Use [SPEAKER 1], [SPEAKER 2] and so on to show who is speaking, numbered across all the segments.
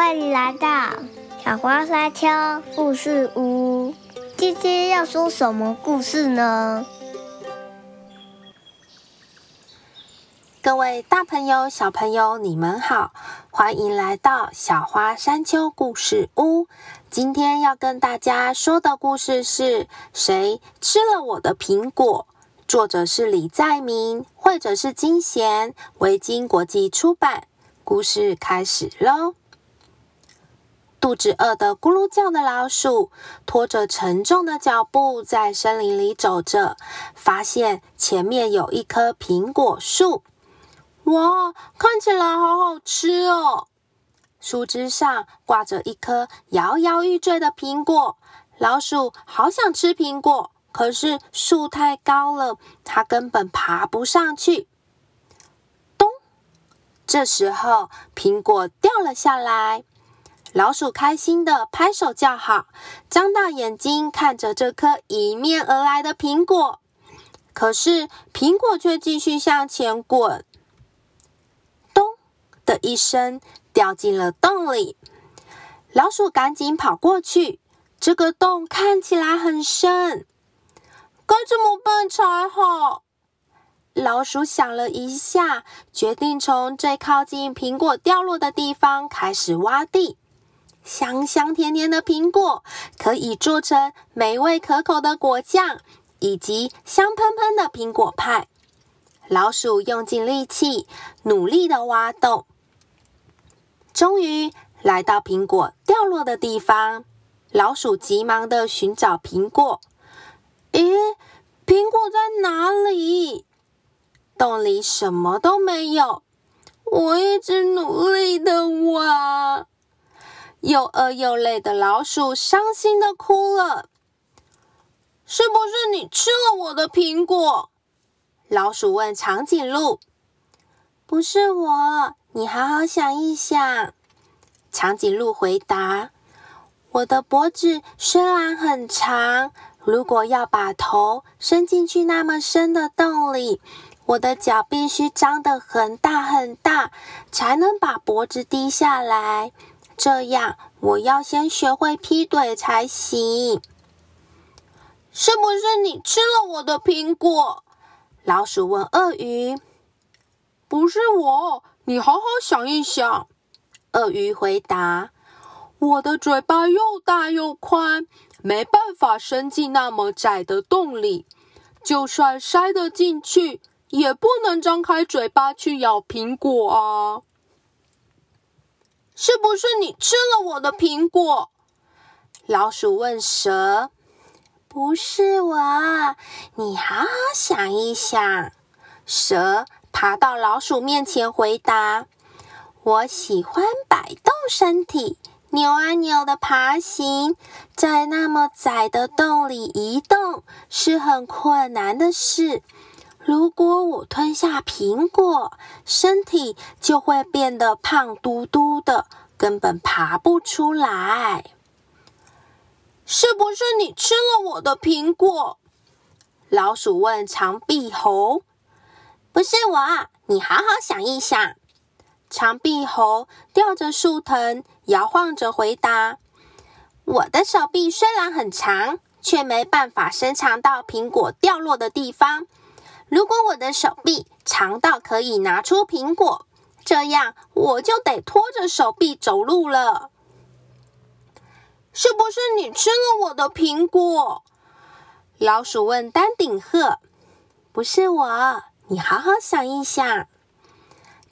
[SPEAKER 1] 欢迎来到小花山丘故事屋。今天要说什么故事呢？
[SPEAKER 2] 各位大朋友、小朋友，你们好，欢迎来到小花山丘故事屋。今天要跟大家说的故事是谁吃了我的苹果？作者是李在明，或者是金贤，维京国际出版。故事开始喽！肚子饿得咕噜叫的老鼠，拖着沉重的脚步在森林里走着，发现前面有一棵苹果树。哇，看起来好好吃哦！树枝上挂着一颗摇摇欲坠的苹果，老鼠好想吃苹果。可是树太高了，它根本爬不上去。咚！这时候苹果掉了下来，老鼠开心的拍手叫好，张大眼睛看着这颗迎面而来的苹果。可是苹果却继续向前滚，咚的一声掉进了洞里。老鼠赶紧跑过去，这个洞看起来很深。该怎么办才好？老鼠想了一下，决定从最靠近苹果掉落的地方开始挖地。香香甜甜的苹果可以做成美味可口的果酱，以及香喷喷的苹果派。老鼠用尽力气，努力的挖洞，终于来到苹果掉落的地方。老鼠急忙的寻找苹果。咦，苹果在哪里？洞里什么都没有。我一直努力的挖，又饿又累的老鼠伤心的哭了。是不是你吃了我的苹果？老鼠问长颈鹿。不是我，你好好想一想。长颈鹿回答：“我的脖子虽然很长。”如果要把头伸进去那么深的洞里，我的脚必须张得很大很大，才能把脖子低下来。这样，我要先学会劈腿才行。是不是你吃了我的苹果？老鼠问鳄鱼。不是我，你好好想一想。鳄鱼回答：“我的嘴巴又大又宽。”没办法伸进那么窄的洞里，就算塞得进去，也不能张开嘴巴去咬苹果啊！是不是你吃了我的苹果？老鼠问蛇。不是我，你好好想一想。蛇爬到老鼠面前回答：“我喜欢摆动身体。”扭啊扭的爬行，在那么窄的洞里移动是很困难的事。如果我吞下苹果，身体就会变得胖嘟嘟的，根本爬不出来。是不是你吃了我的苹果？老鼠问长臂猴。不是我，你好好想一想。长臂猴吊着树藤。摇晃着回答：“我的手臂虽然很长，却没办法伸长到苹果掉落的地方。如果我的手臂长到可以拿出苹果，这样我就得拖着手臂走路了。是不是你吃了我的苹果？”老鼠问丹顶鹤。“不是我，你好好想一想。”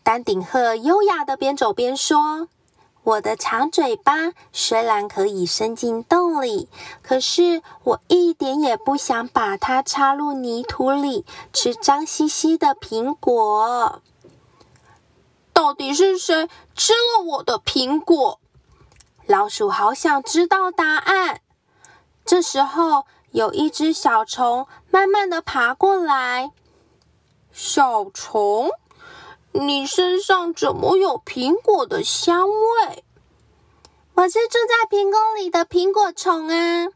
[SPEAKER 2] 丹顶鹤优雅的边走边说。我的长嘴巴虽然可以伸进洞里，可是我一点也不想把它插入泥土里吃脏兮兮的苹果。到底是谁吃了我的苹果？老鼠好想知道答案。这时候，有一只小虫慢慢的爬过来。小虫。你身上怎么有苹果的香味？我是住在苹果里的苹果虫啊。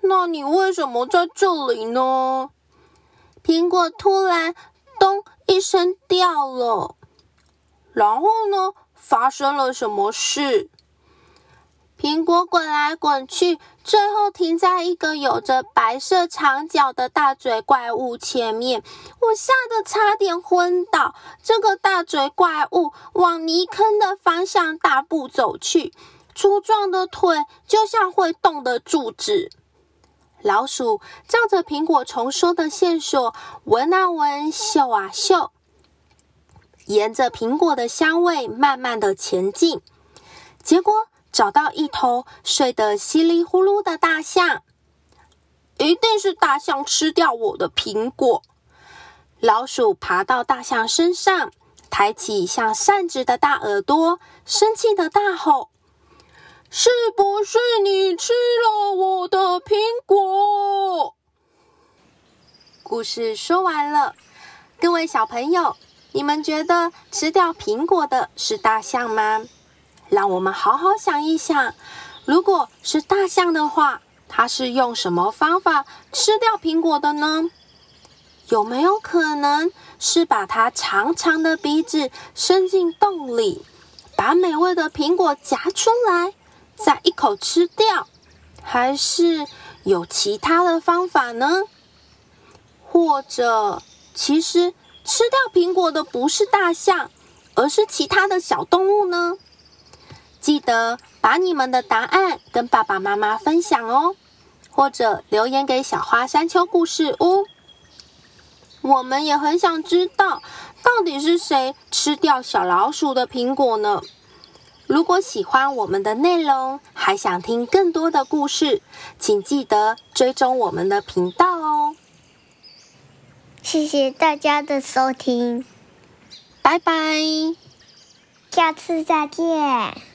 [SPEAKER 2] 那你为什么在这里呢？苹果突然“咚”一声掉了，然后呢，发生了什么事？苹果滚来滚去，最后停在一个有着白色长角的大嘴怪物前面。我吓得差点昏倒。这个大嘴怪物往泥坑的方向大步走去，粗壮的腿就像会动的柱子。老鼠照着苹果虫说的线索闻啊闻，嗅啊嗅，沿着苹果的香味慢慢的前进，结果。找到一头睡得稀里呼噜的大象，一定是大象吃掉我的苹果。老鼠爬到大象身上，抬起像扇子的大耳朵，生气的大吼：“是不是你吃了我的苹果？”故事说完了，各位小朋友，你们觉得吃掉苹果的是大象吗？让我们好好想一想，如果是大象的话，它是用什么方法吃掉苹果的呢？有没有可能是把它长长的鼻子伸进洞里，把美味的苹果夹出来，再一口吃掉？还是有其他的方法呢？或者，其实吃掉苹果的不是大象，而是其他的小动物呢？记得把你们的答案跟爸爸妈妈分享哦，或者留言给小花山丘故事屋。我们也很想知道，到底是谁吃掉小老鼠的苹果呢？如果喜欢我们的内容，还想听更多的故事，请记得追踪我们的频道哦。
[SPEAKER 1] 谢谢大家的收听，
[SPEAKER 2] 拜拜，
[SPEAKER 1] 下次再见。